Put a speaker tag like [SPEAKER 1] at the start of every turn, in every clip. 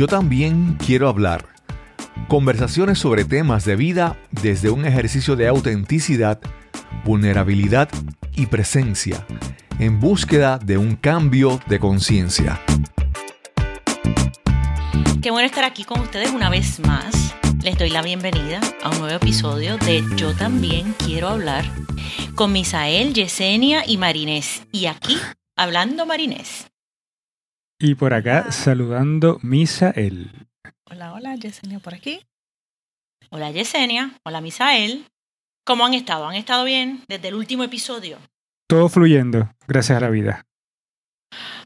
[SPEAKER 1] Yo también quiero hablar. Conversaciones sobre temas de vida desde un ejercicio de autenticidad, vulnerabilidad y presencia, en búsqueda de un cambio de conciencia.
[SPEAKER 2] Qué bueno estar aquí con ustedes una vez más. Les doy la bienvenida a un nuevo episodio de Yo también quiero hablar con Misael, Yesenia y Marinés. Y aquí, hablando Marinés.
[SPEAKER 3] Y por acá, saludando Misael.
[SPEAKER 4] Hola, hola, Yesenia por aquí.
[SPEAKER 2] Hola Yesenia, hola Misael. ¿Cómo han estado? ¿Han estado bien desde el último episodio?
[SPEAKER 3] Todo fluyendo, gracias a la vida.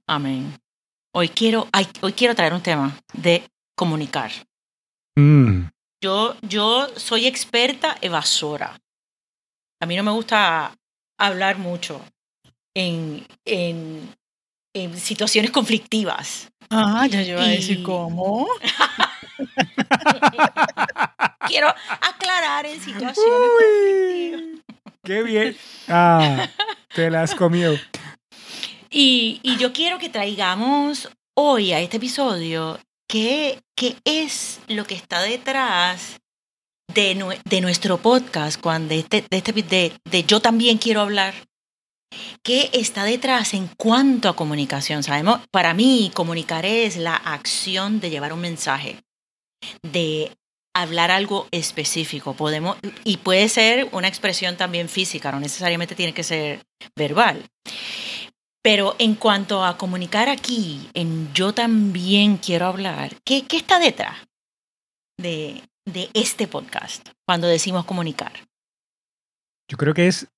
[SPEAKER 2] Amén. Hoy quiero, hoy quiero traer un tema de comunicar.
[SPEAKER 3] Mm.
[SPEAKER 2] Yo, yo soy experta evasora. A mí no me gusta hablar mucho en, en, en situaciones conflictivas.
[SPEAKER 4] Ah, ya yo iba a decir cómo.
[SPEAKER 2] Quiero aclarar en situaciones conflictivas.
[SPEAKER 3] ¡Qué bien! Ah, te las comió.
[SPEAKER 2] Y, y yo quiero que traigamos hoy a este episodio qué, qué es lo que está detrás de, de nuestro podcast, cuando de, este, de, este, de, de Yo también quiero hablar. ¿Qué está detrás en cuanto a comunicación? Sabemos, para mí, comunicar es la acción de llevar un mensaje, de hablar algo específico. Podemos, y puede ser una expresión también física, no necesariamente tiene que ser verbal. Pero en cuanto a comunicar aquí, en yo también quiero hablar, ¿qué, qué está detrás de, de este podcast cuando decimos comunicar?
[SPEAKER 3] Yo creo que es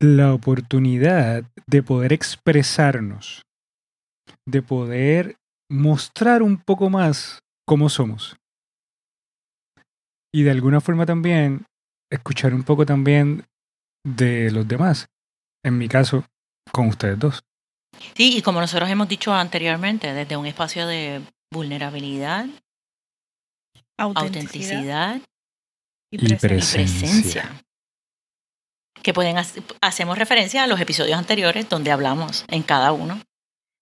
[SPEAKER 3] la oportunidad de poder expresarnos, de poder mostrar un poco más cómo somos. Y de alguna forma también escuchar un poco también de los demás. En mi caso, con ustedes dos.
[SPEAKER 2] Sí, y como nosotros hemos dicho anteriormente, desde un espacio de vulnerabilidad, autenticidad,
[SPEAKER 4] y,
[SPEAKER 3] y
[SPEAKER 4] presencia.
[SPEAKER 2] y presencia. Que pueden hacemos referencia a los episodios anteriores donde hablamos en cada uno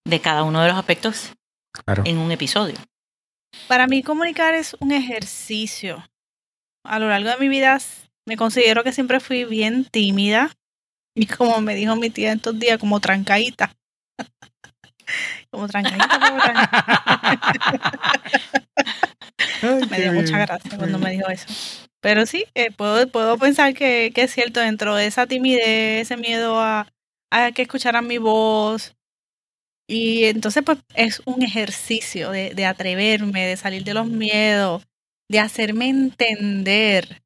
[SPEAKER 2] de cada uno de los aspectos
[SPEAKER 3] Claro.
[SPEAKER 2] en un episodio.
[SPEAKER 4] Para mí comunicar es un ejercicio. A lo largo de mi vida me considero que siempre fui bien tímida y como me dijo mi tía en estos días, como trancadita. como trancadita, como trancadita. me dio mucha gracia cuando me dijo eso. Pero sí, eh, puedo, puedo pensar que, que, es cierto, dentro de esa timidez, ese miedo a, a que escucharan mi voz. Y entonces, pues, es un ejercicio de, de atreverme, de salir de los miedos, de hacerme entender.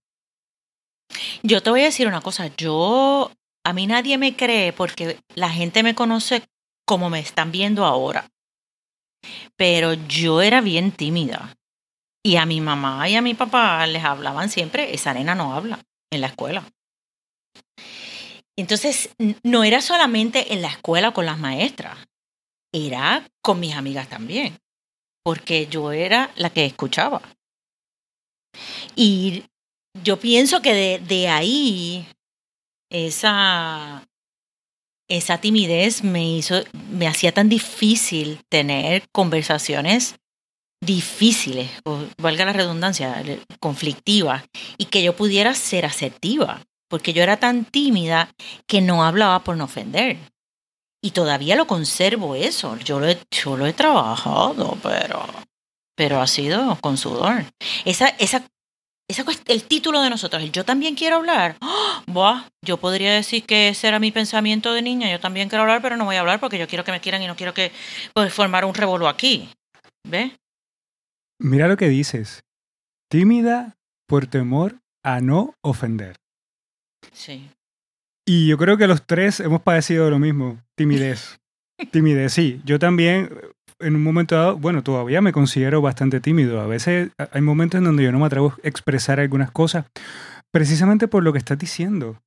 [SPEAKER 2] Yo te voy a decir una cosa, yo, a mí nadie me cree porque la gente me conoce como me están viendo ahora. Pero yo era bien tímida. Y a mi mamá y a mi papá les hablaban siempre, esa nena no habla en la escuela. Entonces, no era solamente en la escuela con las maestras, era con mis amigas también, porque yo era la que escuchaba. Y yo pienso que de, de ahí esa, esa timidez me hizo, me hacía tan difícil tener conversaciones difíciles, o valga la redundancia, conflictivas, y que yo pudiera ser asertiva, porque yo era tan tímida que no hablaba por no ofender. Y todavía lo conservo eso, yo lo he, yo lo he trabajado, pero, pero ha sido con sudor. Esa, esa, esa, el título de nosotros, el yo también quiero hablar, ¡Oh! Yo podría decir que ese era mi pensamiento de niña, yo también quiero hablar, pero no voy a hablar porque yo quiero que me quieran y no quiero que pues, formar un revolú aquí. ¿Ves?
[SPEAKER 3] Mira lo que dices. Tímida por temor a no ofender.
[SPEAKER 2] Sí.
[SPEAKER 3] Y yo creo que los tres hemos padecido lo mismo. Timidez. Timidez, sí. Yo también, en un momento dado, bueno, todavía me considero bastante tímido. A veces hay momentos en donde yo no me atrevo a expresar algunas cosas, precisamente por lo que estás diciendo.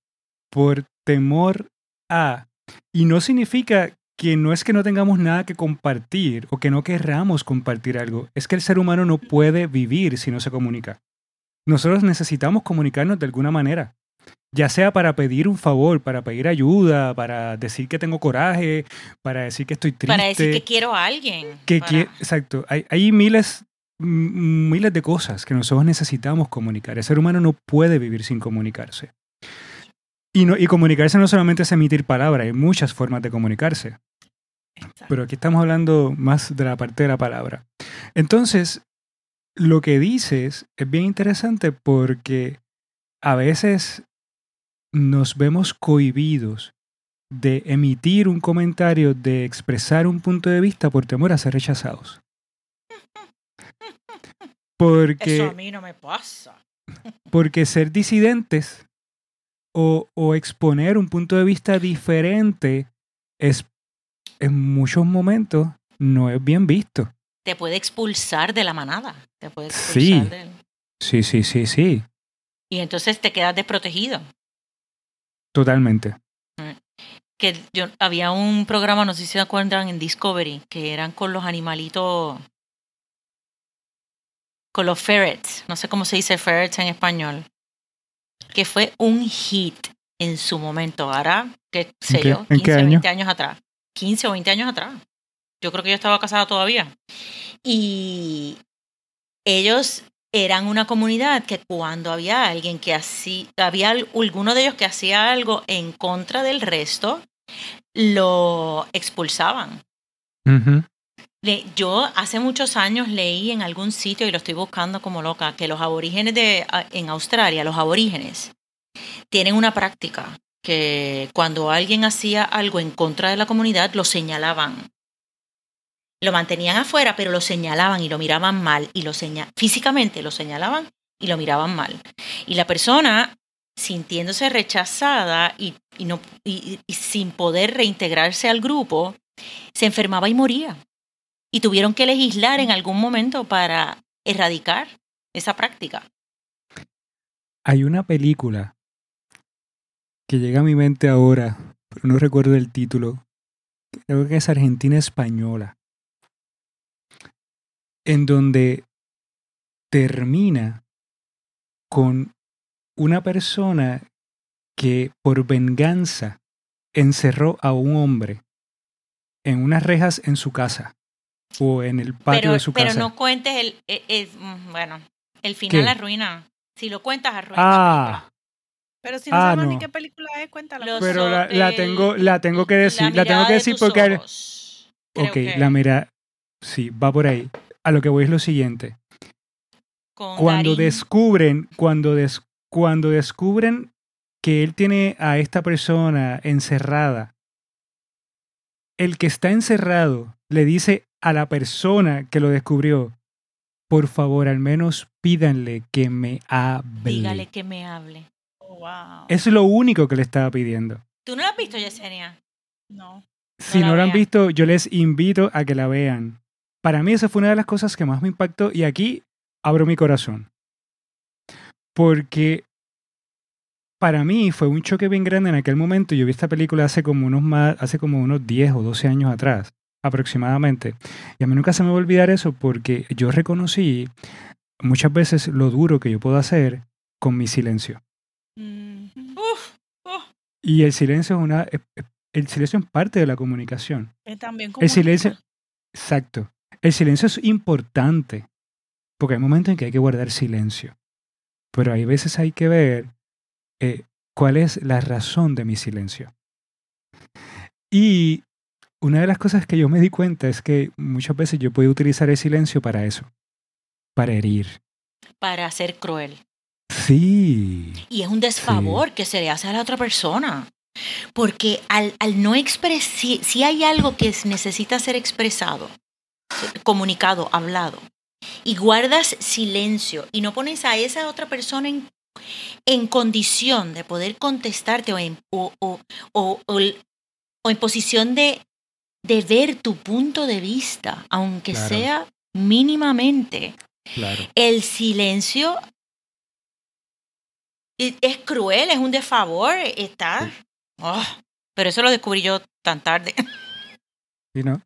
[SPEAKER 3] Por temor a. Y no significa que no es que no tengamos nada que compartir o que no querramos compartir algo, es que el ser humano no puede vivir si no se comunica. Nosotros necesitamos comunicarnos de alguna manera, ya sea para pedir un favor, para pedir ayuda, para decir que tengo coraje, para decir que estoy triste.
[SPEAKER 2] Para decir que quiero a alguien.
[SPEAKER 3] Que
[SPEAKER 2] para...
[SPEAKER 3] qui exacto, hay, hay miles miles de cosas que nosotros necesitamos comunicar. El ser humano no puede vivir sin comunicarse. Y, no, y comunicarse no solamente es emitir palabras, hay muchas formas de comunicarse. Pero aquí estamos hablando más de la parte de la palabra. Entonces, lo que dices es bien interesante porque a veces nos vemos cohibidos de emitir un comentario, de expresar un punto de vista por temor a ser rechazados. Porque,
[SPEAKER 2] Eso a mí no me pasa.
[SPEAKER 3] Porque ser disidentes o, o exponer un punto de vista diferente es en muchos momentos no es bien visto.
[SPEAKER 2] Te puede expulsar de la manada. Te puede expulsar
[SPEAKER 3] sí. sí, sí, sí, sí.
[SPEAKER 2] Y entonces te quedas desprotegido.
[SPEAKER 3] Totalmente.
[SPEAKER 2] Que yo había un programa, no sé si se acuerdan, en Discovery, que eran con los animalitos, con los ferrets, no sé cómo se dice ferrets en español, que fue un hit en su momento, ahora, qué sé
[SPEAKER 3] ¿En qué-
[SPEAKER 2] yo,
[SPEAKER 3] en
[SPEAKER 2] 15,
[SPEAKER 3] qué año?
[SPEAKER 2] 20 años atrás. 15 o 20 años atrás. Yo creo que yo estaba casada todavía. Y ellos eran una comunidad que cuando había alguien que hacía, había al- alguno de ellos que hacía algo en contra del resto, lo expulsaban.
[SPEAKER 3] Ujú.
[SPEAKER 2] Yo hace muchos años leí en algún sitio, y lo estoy buscando como loca, que los aborígenes de, en Australia, los aborígenes, tienen una práctica que cuando alguien hacía algo en contra de la comunidad, lo señalaban. Lo mantenían afuera, pero lo señalaban y lo miraban mal. Y lo físicamente lo señalaban y lo miraban mal. Y la persona, sintiéndose rechazada y, y no, y sin poder reintegrarse al grupo, se enfermaba y moría. Y tuvieron que legislar en algún momento para erradicar esa práctica.
[SPEAKER 3] Hay una película que llega a mi mente ahora, pero no recuerdo el título. Creo que es Argentina Española. En donde termina con una persona que por venganza encerró a un hombre en unas rejas en su casa o en el patio
[SPEAKER 2] Pero,
[SPEAKER 3] de su
[SPEAKER 2] pero
[SPEAKER 3] casa.
[SPEAKER 2] no cuentes el, el- el- mm, bueno, el final
[SPEAKER 3] ¿Qué?
[SPEAKER 2] arruina. Si lo cuentas arruina.
[SPEAKER 3] ah,
[SPEAKER 4] Pero si no
[SPEAKER 3] Ah,
[SPEAKER 4] sabes
[SPEAKER 3] no.
[SPEAKER 4] ni qué película es, cuéntala.
[SPEAKER 2] Los
[SPEAKER 3] pero la, la tengo, la tengo que decir, la, tengo que
[SPEAKER 2] de
[SPEAKER 3] decir porque
[SPEAKER 2] ojos.
[SPEAKER 3] Ok,
[SPEAKER 2] que
[SPEAKER 3] la mira, sí, va por ahí. A lo que voy es lo siguiente.
[SPEAKER 2] con
[SPEAKER 3] Cuando
[SPEAKER 2] Darín.
[SPEAKER 3] descubren, cuando, des- cuando descubren que él tiene a esta persona encerrada, el que está encerrado le dice a la persona que lo descubrió, por favor, al menos pídanle que me hable.
[SPEAKER 2] Dígale que me hable.
[SPEAKER 4] Oh, wow.
[SPEAKER 3] Es lo único que le estaba pidiendo.
[SPEAKER 2] ¿Tú no lo has visto, Yesenia?
[SPEAKER 4] No.
[SPEAKER 3] Si
[SPEAKER 2] la
[SPEAKER 3] no la han
[SPEAKER 2] vean.
[SPEAKER 3] visto, yo les invito a que la vean. Para mí esa fue una de las cosas que más me impactó y aquí abro mi corazón. Porque para mí fue un choque bien grande en aquel momento. Yo vi esta película hace como unos más, hace como unos 10 o 12 años atrás, aproximadamente. Y a mí nunca se me va a olvidar eso porque yo reconocí muchas veces lo duro que yo puedo hacer con mi silencio.
[SPEAKER 2] Uf.
[SPEAKER 3] Y el silencio es una el silencio es parte de la comunicación.
[SPEAKER 4] Es también
[SPEAKER 3] El silencio, exacto. El silencio es importante, porque hay momentos en que hay que guardar silencio, pero hay veces hay que ver eh, cuál es la razón de mi silencio. Y una de las cosas que yo me di cuenta es que muchas veces yo puedo utilizar el silencio para eso, para herir.
[SPEAKER 2] Para ser cruel.
[SPEAKER 3] Sí,
[SPEAKER 2] Y es un desfavor que se le hace a la otra persona. Porque al, al no expresar, si, si hay algo que es- necesita ser expresado, comunicado, hablado, y guardas silencio y no pones a esa otra persona en, en condición de poder contestarte o en, o, o- o- o en posición de, de ver tu punto de vista, aunque
[SPEAKER 3] Claro.
[SPEAKER 2] sea mínimamente,
[SPEAKER 3] claro.
[SPEAKER 2] el silencio es cruel, es un desfavor, está... Oh, pero eso lo descubrí yo tan tarde.
[SPEAKER 3] ¿Sí, no?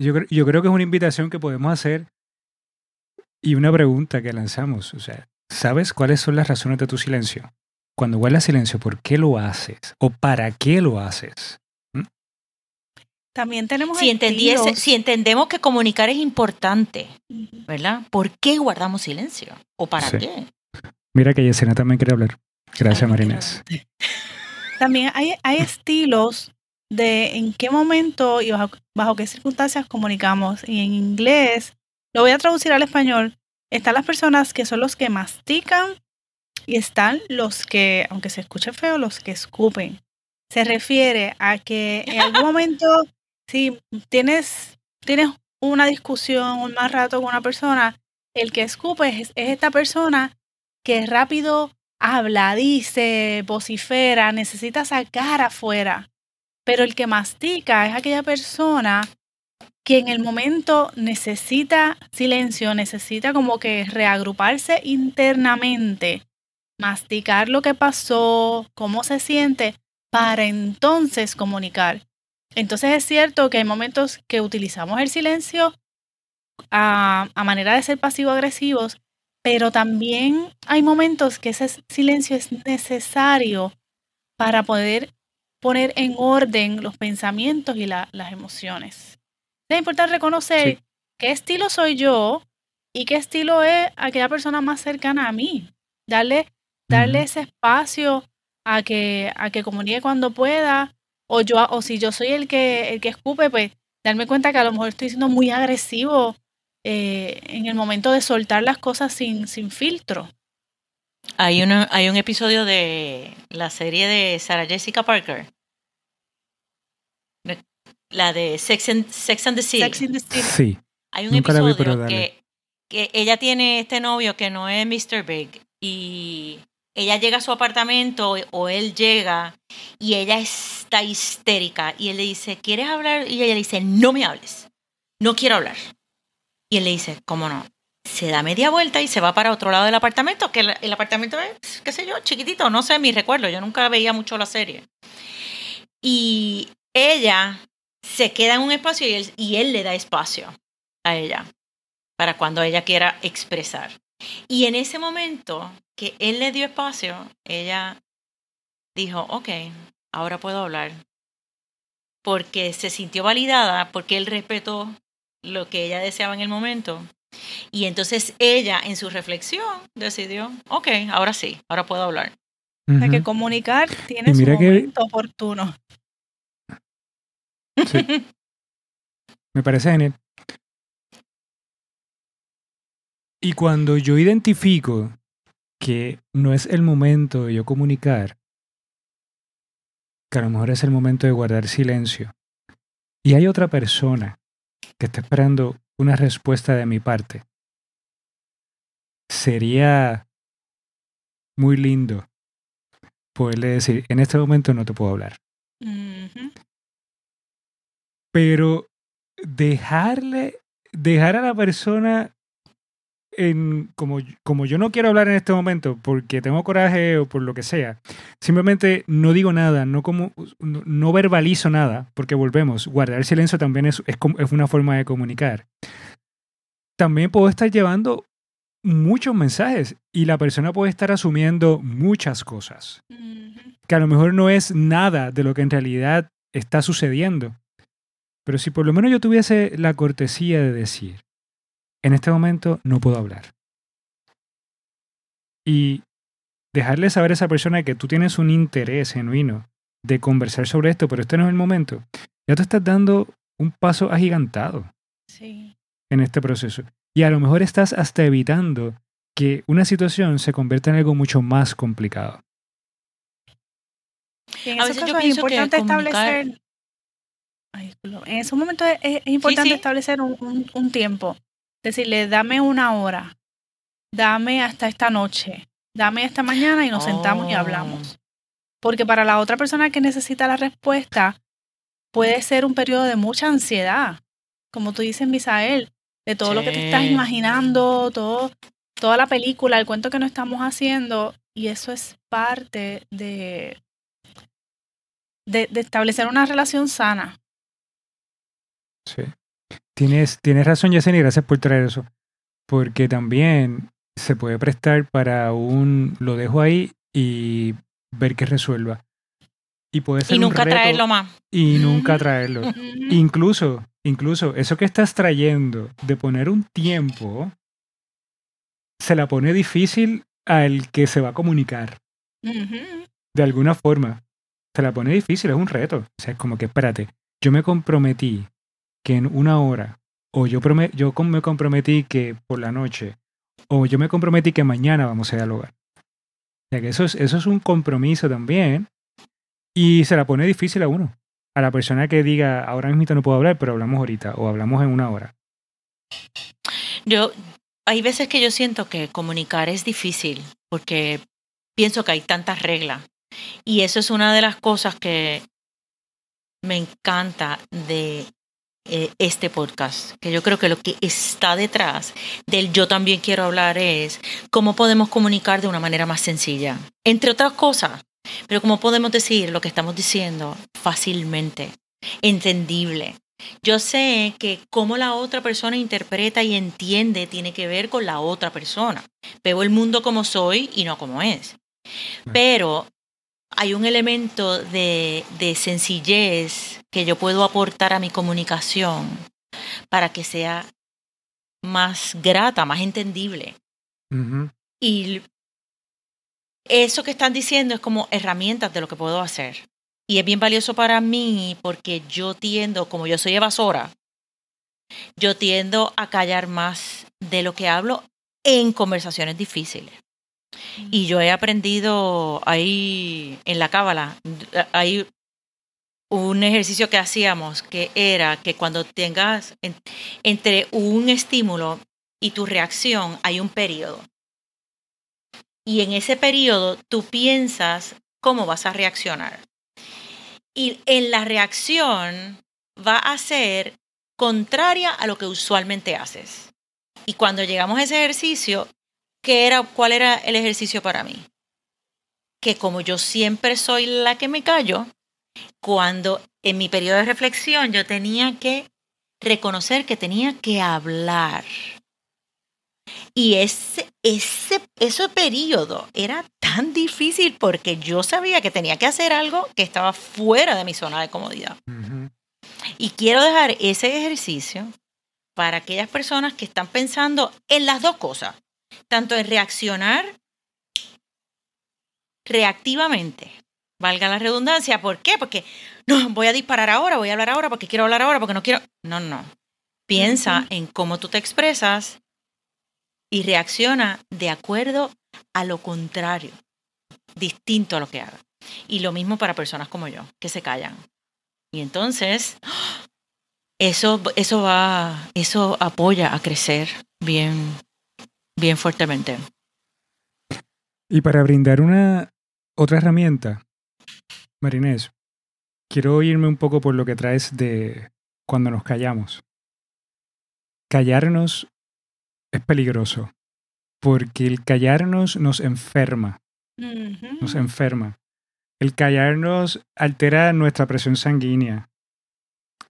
[SPEAKER 3] Yo, yo creo que es una invitación que podemos hacer y una pregunta que lanzamos. O sea, ¿sabes cuáles son las razones de tu silencio? Cuando guardas silencio, ¿por qué lo haces? ¿O para qué lo haces?
[SPEAKER 4] También tenemos
[SPEAKER 2] si,
[SPEAKER 4] estilos.
[SPEAKER 2] si entendemos que comunicar es importante, ¿verdad? ¿Por qué guardamos silencio? ¿O para qué?
[SPEAKER 3] Mira que Yesenia también quiere hablar. Gracias, Marines.
[SPEAKER 4] También hay, hay estilos de en qué momento y bajo, bajo qué circunstancias comunicamos. Y en inglés, lo voy a traducir al español, están las personas que son los que mastican y están los que, aunque se escuche feo, los que escupen. Se refiere a que en algún momento, si tienes, tienes una discusión un más rato con una persona, el que escupe es, es esta persona que rápido habla, dice, vocifera, necesita sacar afuera. Pero el que mastica es aquella persona que en el momento necesita silencio, necesita como que reagruparse internamente, masticar lo que pasó, cómo se siente, para entonces comunicar. Entonces es cierto que hay momentos que utilizamos el silencio a, a manera de ser pasivo-agresivos, pero también hay momentos que ese silencio es necesario para poder poner en orden los pensamientos y las emociones. Es importante reconocer qué estilo soy yo y qué estilo es aquella persona más cercana a mí. Darle, darle ese espacio a que, a que comunique cuando pueda. O yo, o si yo soy el que, el que escupe, pues darme cuenta que a lo mejor estoy siendo muy agresivo eh, en el momento de soltar las cosas sin, sin filtro.
[SPEAKER 2] Hay, una, hay un episodio de la serie de Sarah Jessica Parker. La de Sex and, Sex and the City.
[SPEAKER 3] Sí.
[SPEAKER 2] Hay un episodio que, que ella tiene este novio que no es Mr. Big y ella llega a su apartamento o él llega y ella está histérica y él le dice, ¿quieres hablar? Y ella le dice, no me hables, no quiero hablar. Y él le dice, ¿cómo no? Se da media vuelta y se va para otro lado del apartamento, que el, apartamento es, qué sé yo, chiquitito, no sé mi recuerdo, yo nunca veía mucho la serie. Y ella se queda en un espacio y él, y él le da espacio a ella para cuando ella quiera expresar. Y en ese momento que él le dio espacio, ella dijo, ok, ahora puedo hablar. Porque se sintió validada, porque él respetó lo que ella deseaba en el momento. Y entonces ella, en su reflexión, decidió, ok, ahora sí, ahora puedo hablar.
[SPEAKER 4] O sea, que comunicar tiene su momento oportuno.
[SPEAKER 3] Me parece genial. Y cuando yo identifico que no es el momento de yo comunicar, que a lo mejor es el momento de guardar silencio, y hay otra persona que está esperando una respuesta de mi parte, sería muy lindo poderle decir, en este momento no te puedo hablar. Pero dejarle, dejar a la persona en, como, como yo no quiero hablar en este momento porque tengo coraje o por lo que sea, simplemente no digo nada, no, como, no, verbalizo nada, porque volvemos, guardar silencio también es, es, es una forma de comunicar. También puedo estar llevando muchos mensajes y la persona puede estar asumiendo muchas cosas, que a lo mejor no es nada de lo que en realidad está sucediendo. Pero si por lo menos yo tuviese la cortesía de decir, en este momento no puedo hablar. Y dejarle saber a esa persona que tú tienes un interés genuino de conversar sobre esto, pero este no es el momento. Ya te estás dando un paso agigantado en este proceso. Y a lo mejor estás hasta evitando que una situación se convierta en algo mucho más complicado.
[SPEAKER 4] en a veces es importante establecer. en ese momento es, importante establecer un, tiempo. Decirle, dame una hora, dame hasta esta noche, dame esta mañana y nos sentamos y hablamos. Oh. Porque para la otra persona que necesita la respuesta, puede ser un periodo de mucha ansiedad. Como tú dices, Misael, de todo lo que te estás imaginando, todo, toda la película, el cuento que no estamos haciendo. Y eso es parte de, de, de establecer una relación sana.
[SPEAKER 3] Sí. Tienes, tienes razón, Yesenia, gracias por traer eso. Porque también se puede prestar para un lo dejo ahí y ver que resuelva. Y puede ser
[SPEAKER 2] Y
[SPEAKER 3] un
[SPEAKER 2] nunca
[SPEAKER 3] reto
[SPEAKER 2] traerlo más.
[SPEAKER 3] Y nunca traerlo. Incluso, incluso, eso que estás trayendo de poner un tiempo, se la pone difícil al que se va a comunicar. De alguna forma. Se la pone difícil, es un reto. O sea, es como que, espérate, yo me comprometí que en una hora, o yo, yo me comprometí que por la noche, o yo me comprometí que mañana vamos a dialogar. O sea, que eso es, eso es un compromiso también. Y se la pone difícil a uno. A la persona que diga, ahora mismo no puedo hablar, pero hablamos ahorita, o hablamos en una hora.
[SPEAKER 2] Yo, hay veces que yo siento que comunicar es difícil porque pienso que hay tantas reglas. Y eso es una de las cosas que me encanta de eh, este podcast, que yo creo que lo que está detrás del yo también quiero hablar es cómo podemos comunicar de una manera más sencilla, entre otras cosas, pero cómo podemos decir lo que estamos diciendo fácilmente, entendible. Yo sé que cómo la otra persona interpreta y entiende tiene que ver con la otra persona. Veo el mundo como soy y no como es. Pero hay un elemento de, de sencillez que yo puedo aportar a mi comunicación para que sea más grata, más entendible. Y eso que están diciendo es como herramientas de lo que puedo hacer. Y es bien valioso para mí porque yo tiendo, como yo soy evasora, yo tiendo a callar más de lo que hablo en conversaciones difíciles. Y yo he aprendido ahí en la cábala, hay un ejercicio que hacíamos que era que cuando tengas en- entre un estímulo y tu reacción hay un periodo. Y en ese periodo tú piensas cómo vas a reaccionar. Y en la reacción va a ser contraria a lo que usualmente haces. Y cuando llegamos a ese ejercicio, ¿qué era, ¿cuál era el ejercicio para mí? Que como yo siempre soy la que me callo, cuando en mi periodo de reflexión yo tenía que reconocer que tenía que hablar. Y ese, ese, ese periodo era tan difícil porque yo sabía que tenía que hacer algo que estaba fuera de mi zona de comodidad. Y quiero dejar ese ejercicio para aquellas personas que están pensando en las dos cosas, tanto en reaccionar reactivamente, valga la redundancia, ¿por qué? Porque no, voy a disparar ahora, voy a hablar ahora, porque quiero hablar ahora, porque no quiero... No, no. Piensa en cómo tú te expresas y reacciona de acuerdo a lo contrario, distinto a lo que haga. Y lo mismo para personas como yo, que se callan. Y entonces, eso, eso va, eso apoya a crecer bien, bien fuertemente.
[SPEAKER 3] Y para brindar una otra herramienta, Marinés, quiero irme un poco por lo que traes de cuando nos callamos. Callarnos es peligroso, porque el callarnos nos enferma, nos enferma. El callarnos altera nuestra presión sanguínea.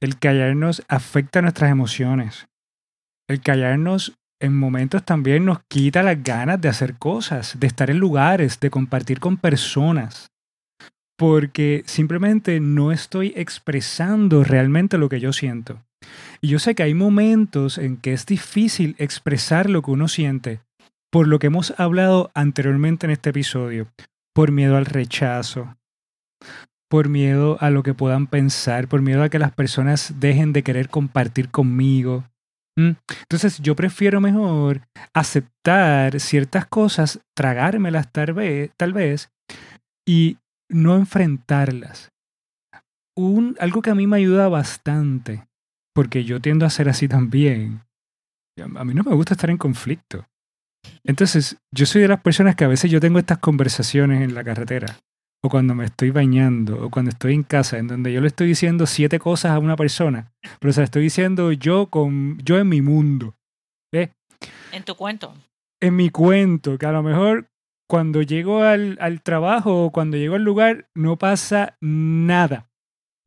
[SPEAKER 3] El callarnos afecta nuestras emociones. El callarnos en momentos también nos quita las ganas de hacer cosas, de estar en lugares, de compartir con personas. Porque simplemente no estoy expresando realmente lo que yo siento. Y yo sé que hay momentos en que es difícil expresar lo que uno siente, por lo que hemos hablado anteriormente en este episodio, por miedo al rechazo, por miedo a lo que puedan pensar, por miedo a que las personas dejen de querer compartir conmigo. ¿Mm? Entonces yo prefiero mejor aceptar ciertas cosas, tragármelas tal vez, y no enfrentarlas. Un, algo que a mí me ayuda bastante, porque yo tiendo a ser así también. A mí no me gusta estar en conflicto. Entonces, yo soy de las personas que a veces yo tengo estas conversaciones en la carretera, o cuando me estoy bañando, o cuando estoy en casa, en donde yo le estoy diciendo siete cosas a una persona, pero se las estoy diciendo yo con yo en mi mundo,
[SPEAKER 2] En tu cuento.
[SPEAKER 3] en mi cuento, que a lo mejor cuando llego al, al trabajo o cuando llego al lugar no pasa nada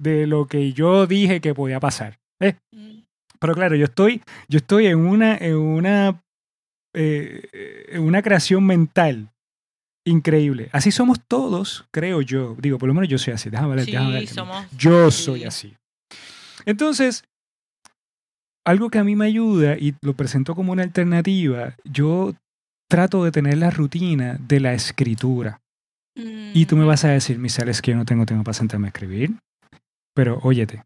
[SPEAKER 3] de lo que yo dije que podía pasar. ¿eh?
[SPEAKER 4] Mm.
[SPEAKER 3] Pero claro, yo estoy, yo estoy en una, en una, eh, en una creación mental increíble. Así somos todos, creo yo. Digo, por lo menos yo soy así. Déjame ver,
[SPEAKER 2] Sí,
[SPEAKER 3] déjame ver.
[SPEAKER 2] somos-
[SPEAKER 3] Yo soy así. Entonces, algo que a mí me ayuda y lo presento como una alternativa, yo trato de tener la rutina de la escritura. Y tú me vas a decir, Michelle, es que yo no tengo tiempo para sentarme a escribir. Pero óyete,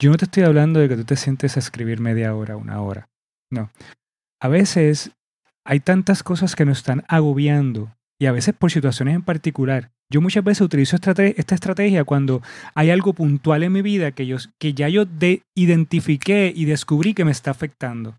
[SPEAKER 3] yo no te estoy hablando de que tú te sientes a escribir media hora, una hora. No. A veces hay tantas cosas que nos están agobiando y a veces por situaciones en particular. Yo muchas veces utilizo esta estrategia cuando hay algo puntual en mi vida que, yo, que ya yo de- identifiqué y descubrí que me está afectando.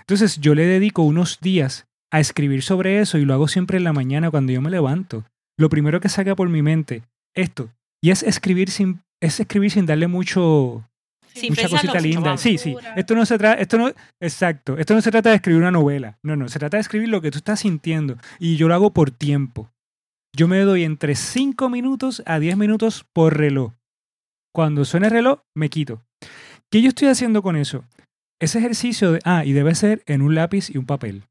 [SPEAKER 3] Entonces yo le dedico unos días a escribir sobre eso y lo hago siempre en la mañana cuando yo me levanto. Lo primero que salga por mi mente, esto. Y es escribir sin, es escribir sin darle mucho,
[SPEAKER 2] Sin
[SPEAKER 3] mucha cosita
[SPEAKER 2] mucho,
[SPEAKER 3] linda. Sí, sí. Esto no se trata, esto no, exacto. Esto no se trata de escribir una novela. No, no. Se trata de escribir lo que tú estás sintiendo. Y yo lo hago por tiempo. Yo me doy entre 5 minutos a 10 minutos por reloj. Cuando suene el reloj, me quito. ¿Qué yo estoy haciendo con eso? Ese ejercicio de, ah, y debe ser en un lápiz y un papel.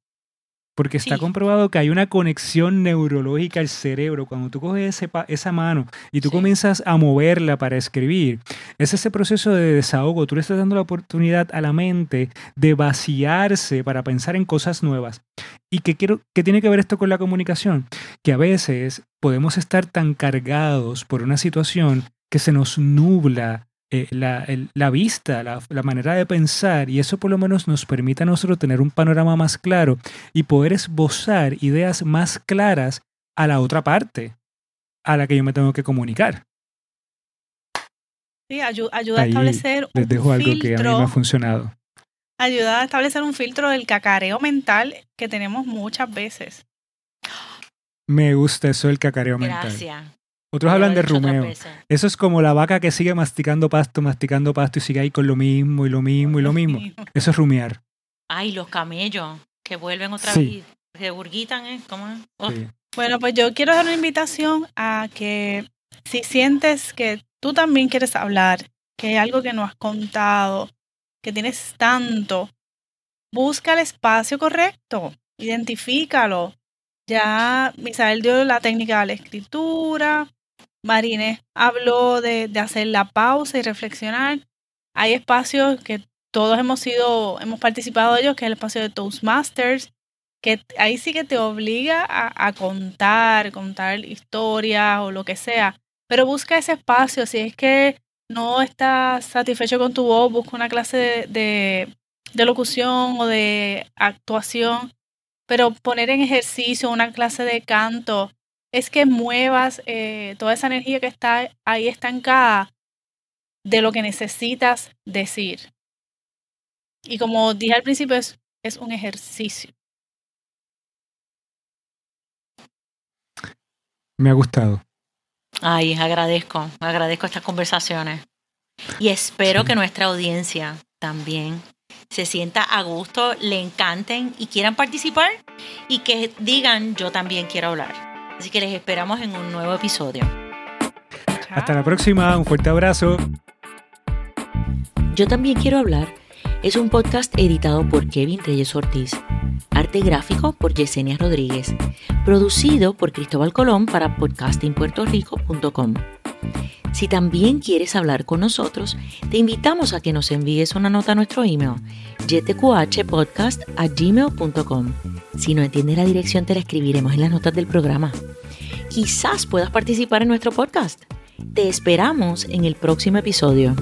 [SPEAKER 3] Porque está
[SPEAKER 2] Sí.
[SPEAKER 3] comprobado que hay una conexión neurológica al cerebro. Cuando tú coges ese esa mano y tú
[SPEAKER 2] Sí.
[SPEAKER 3] comienzas a moverla para escribir, es ese proceso de desahogo. Tú le estás dando la oportunidad a la mente de vaciarse para pensar en cosas nuevas. ¿Y qué, quiero, qué tiene que ver esto con la comunicación? Que a veces podemos estar tan cargados por una situación que se nos nubla eh, la, el- la vista, la, la manera de pensar, y eso por lo menos nos permite a nosotros tener un panorama más claro y poder esbozar ideas más claras a la otra parte a la que yo me tengo que comunicar.
[SPEAKER 4] Sí, ayu- ayuda a establecer
[SPEAKER 3] Les
[SPEAKER 4] un
[SPEAKER 3] dejo algo que a mí
[SPEAKER 4] filtro.
[SPEAKER 3] me ha funcionado.
[SPEAKER 4] ayuda a establecer un filtro del cacareo mental que tenemos muchas veces.
[SPEAKER 3] Me gusta eso del cacareo mental.
[SPEAKER 2] Gracias.
[SPEAKER 3] Otros hablan de rumeo. Eso es como la vaca que sigue masticando pasto, masticando pasto y sigue ahí con lo mismo y lo mismo y lo mismo. Eso es rumiar.
[SPEAKER 2] Ay, los camellos que vuelven otra
[SPEAKER 3] Sí.
[SPEAKER 2] vez. Se burguitan, ¿eh? ¿Cómo es? Oh,
[SPEAKER 3] Sí.
[SPEAKER 4] Bueno, pues yo quiero dar una invitación a que si sientes que tú también quieres hablar, que hay algo que no has contado, que tienes tanto, busca el espacio correcto, identifícalo. Ya Misael dio la técnica de la escritura, Marínez habló de, de hacer la pausa y reflexionar. Hay espacios que todos hemos sido, hemos participado de ellos, que es el espacio de Toastmasters, que ahí sí que te obliga a, a contar, contar historias o lo que sea. Pero busca ese espacio. Si es que no estás satisfecho con tu voz, busca una clase de, de, de locución o de actuación. Pero poner en ejercicio una clase de canto es que muevas eh, toda esa energía que está ahí estancada de lo que necesitas decir. Y como dije al principio, es, es un ejercicio.
[SPEAKER 3] Me ha gustado.
[SPEAKER 2] Ay, agradezco, agradezco estas conversaciones. Y espero
[SPEAKER 3] Sí.
[SPEAKER 2] que nuestra audiencia también se sienta a gusto, le encanten y quieran participar y que digan yo también quiero hablar. Así que les esperamos en un nuevo episodio.
[SPEAKER 3] Hasta la próxima. Un fuerte abrazo.
[SPEAKER 2] Yo también quiero hablar. Es un podcast editado por Kevin Reyes Ortiz. Arte gráfico por Yesenia Rodríguez. Producido por Cristóbal Colón para podcastingpuertorico.com. Si también quieres hablar con nosotros, te invitamos a que nos envíes una nota a nuestro email, ytqhpodcast.gmail.com. Si no entiendes la dirección, te la escribiremos en las notas del programa. Quizás puedas participar en nuestro podcast. Te esperamos en el próximo episodio.